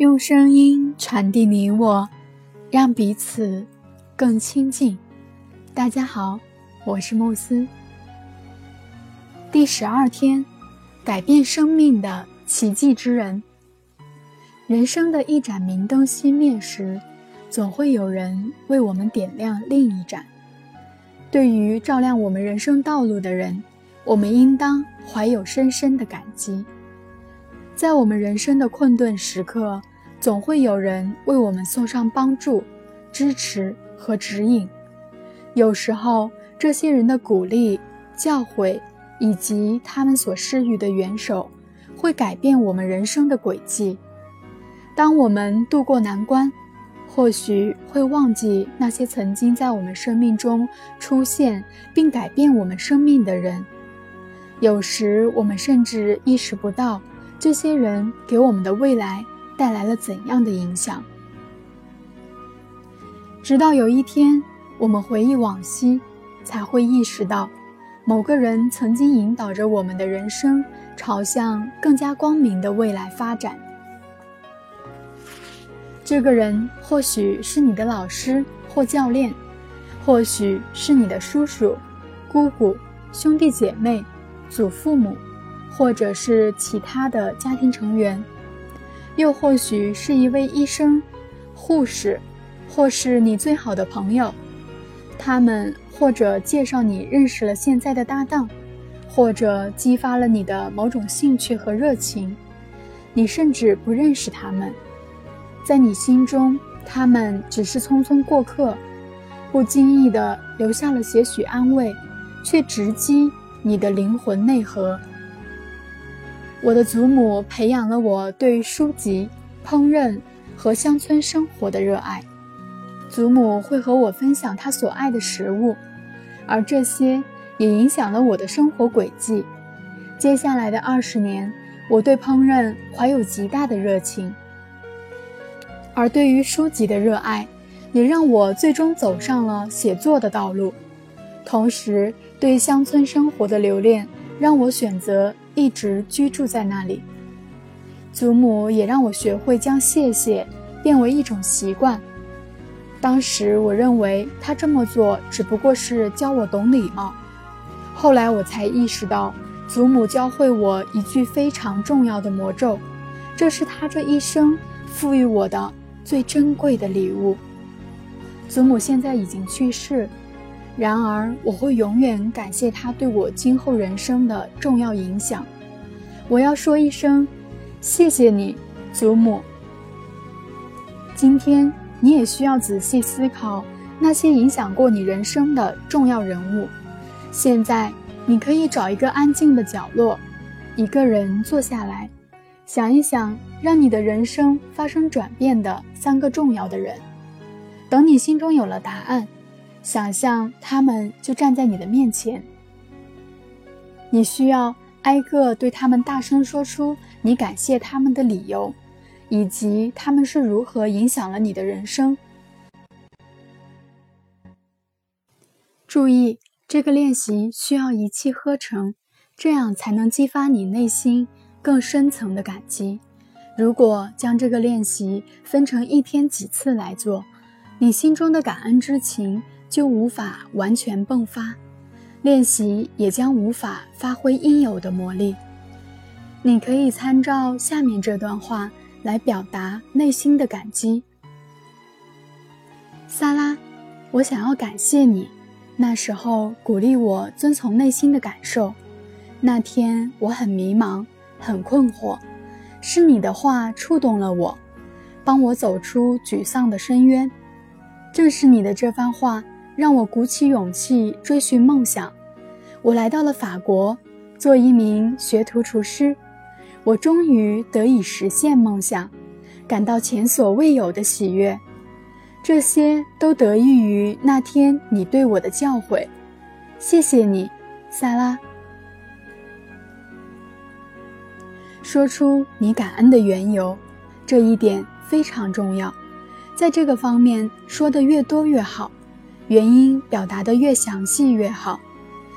用声音传递你我，让彼此更亲近。大家好，我是慕斯。第十二天，改变生命的奇迹之人。人生的一盏明灯熄灭时，总会有人为我们点亮另一盏。对于照亮我们人生道路的人，我们应当怀有深深的感激。在我们人生的困顿时刻，总会有人为我们送上帮助、支持和指引。有时候，这些人的鼓励、教诲以及他们所施予的援手，会改变我们人生的轨迹。当我们渡过难关，或许会忘记那些曾经在我们生命中出现并改变我们生命的人。有时，我们甚至意识不到。这些人给我们的未来带来了怎样的影响？直到有一天，我们回忆往昔，才会意识到，某个人曾经引导着我们的人生朝向更加光明的未来发展。这个人或许是你的老师或教练，或许是你的叔叔、姑姑、兄弟姐妹、祖父母。或者是其他的家庭成员，又或许是一位医生、护士，或是你最好的朋友。他们或者介绍你认识了现在的搭档，或者激发了你的某种兴趣和热情。你甚至不认识他们，在你心中，他们只是匆匆过客，不经意地留下了些许安慰，却直击你的灵魂内核。我的祖母培养了我对书籍、烹饪和乡村生活的热爱。祖母会和我分享她所爱的食物，而这些也影响了我的生活轨迹。接下来的二十年，我对烹饪怀有极大的热情，而对于书籍的热爱，也让我最终走上了写作的道路。同时，对乡村生活的留恋，让我选择。一直居住在那里，祖母也让我学会将谢谢变为一种习惯。当时我认为她这么做只不过是教我懂礼貌，后来我才意识到，祖母教会我一句非常重要的魔咒，这是她这一生赋予我的最珍贵的礼物。祖母现在已经去世。然而，我会永远感谢他对我今后人生的重要影响。我要说一声，谢谢你，祖母。今天，你也需要仔细思考那些影响过你人生的重要人物。现在，你可以找一个安静的角落，一个人坐下来，想一想让你的人生发生转变的三个重要的人。等你心中有了答案。想象他们就站在你的面前，你需要挨个对他们大声说出你感谢他们的理由，以及他们是如何影响了你的人生。注意，这个练习需要一气呵成，这样才能激发你内心更深层的感激。如果将这个练习分成一天几次来做，你心中的感恩之情。就无法完全迸发，练习也将无法发挥应有的魔力。你可以参照下面这段话来表达内心的感激。萨拉，我想要感谢你，那时候鼓励我遵从内心的感受。那天我很迷茫，很困惑，是你的话触动了我，帮我走出沮丧的深渊。正是你的这番话。让我鼓起勇气追寻梦想。我来到了法国，做一名学徒厨师。我终于得以实现梦想，感到前所未有的喜悦。这些都得益于那天你对我的教诲。谢谢你，萨拉。说出你感恩的缘由，这一点非常重要。在这个方面说的越多越好。原因表达的越详细越好，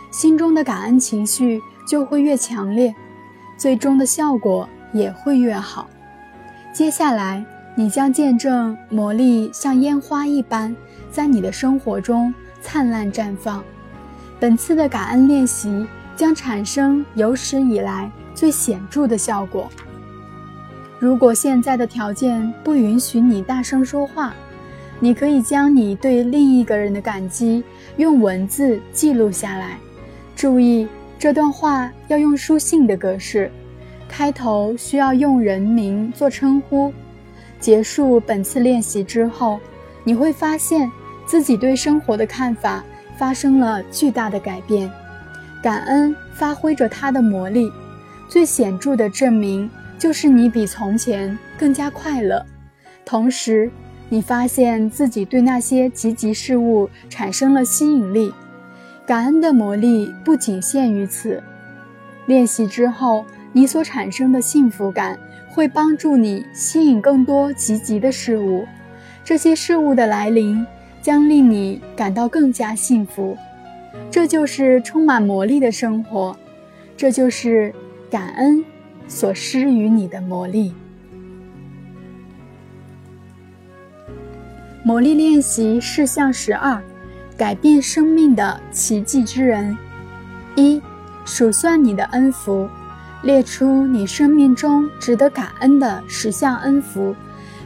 心中的感恩情绪就会越强烈，最终的效果也会越好。接下来，你将见证魔力像烟花一般在你的生活中灿烂绽放。本次的感恩练习将产生有史以来最显著的效果。如果现在的条件不允许你大声说话，你可以将你对另一个人的感激用文字记录下来。注意，这段话要用书信的格式，开头需要用人名做称呼。结束本次练习之后，你会发现自己对生活的看法发生了巨大的改变。感恩发挥着它的魔力，最显著的证明就是你比从前更加快乐，同时你发现自己对那些积极事物产生了吸引力。感恩的魔力不仅限于此。练习之后，你所产生的幸福感。会帮助你吸引更多积极的事物，这些事物的来临将令你感到更加幸福。这就是充满魔力的生活，这就是感恩所施予你的魔力。魔力练习事项十二：改变生命的奇迹之人。一、数算你的恩福。列出你生命中值得感恩的十项恩福，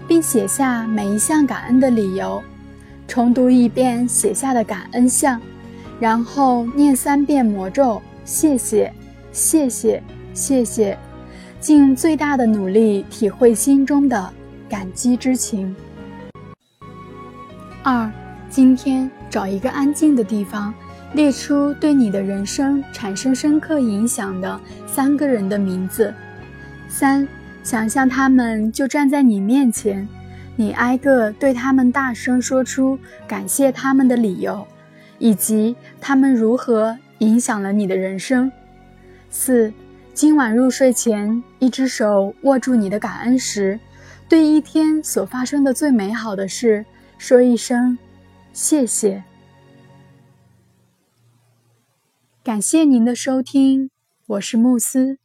并写下每一项感恩的理由。重读一遍写下的感恩项，然后念三遍魔咒：谢谢，谢谢，谢谢。尽最大的努力体会心中的感激之情。二，今天找一个安静的地方。列出对你的人生产生深刻影响的三个人的名字。三，想象他们就站在你面前，你挨个对他们大声说出感谢他们的理由，以及他们如何影响了你的人生。四，今晚入睡前，一只手握住你的感恩石，对一天所发生的最美好的事说一声谢谢。感谢您的收听，我是慕斯。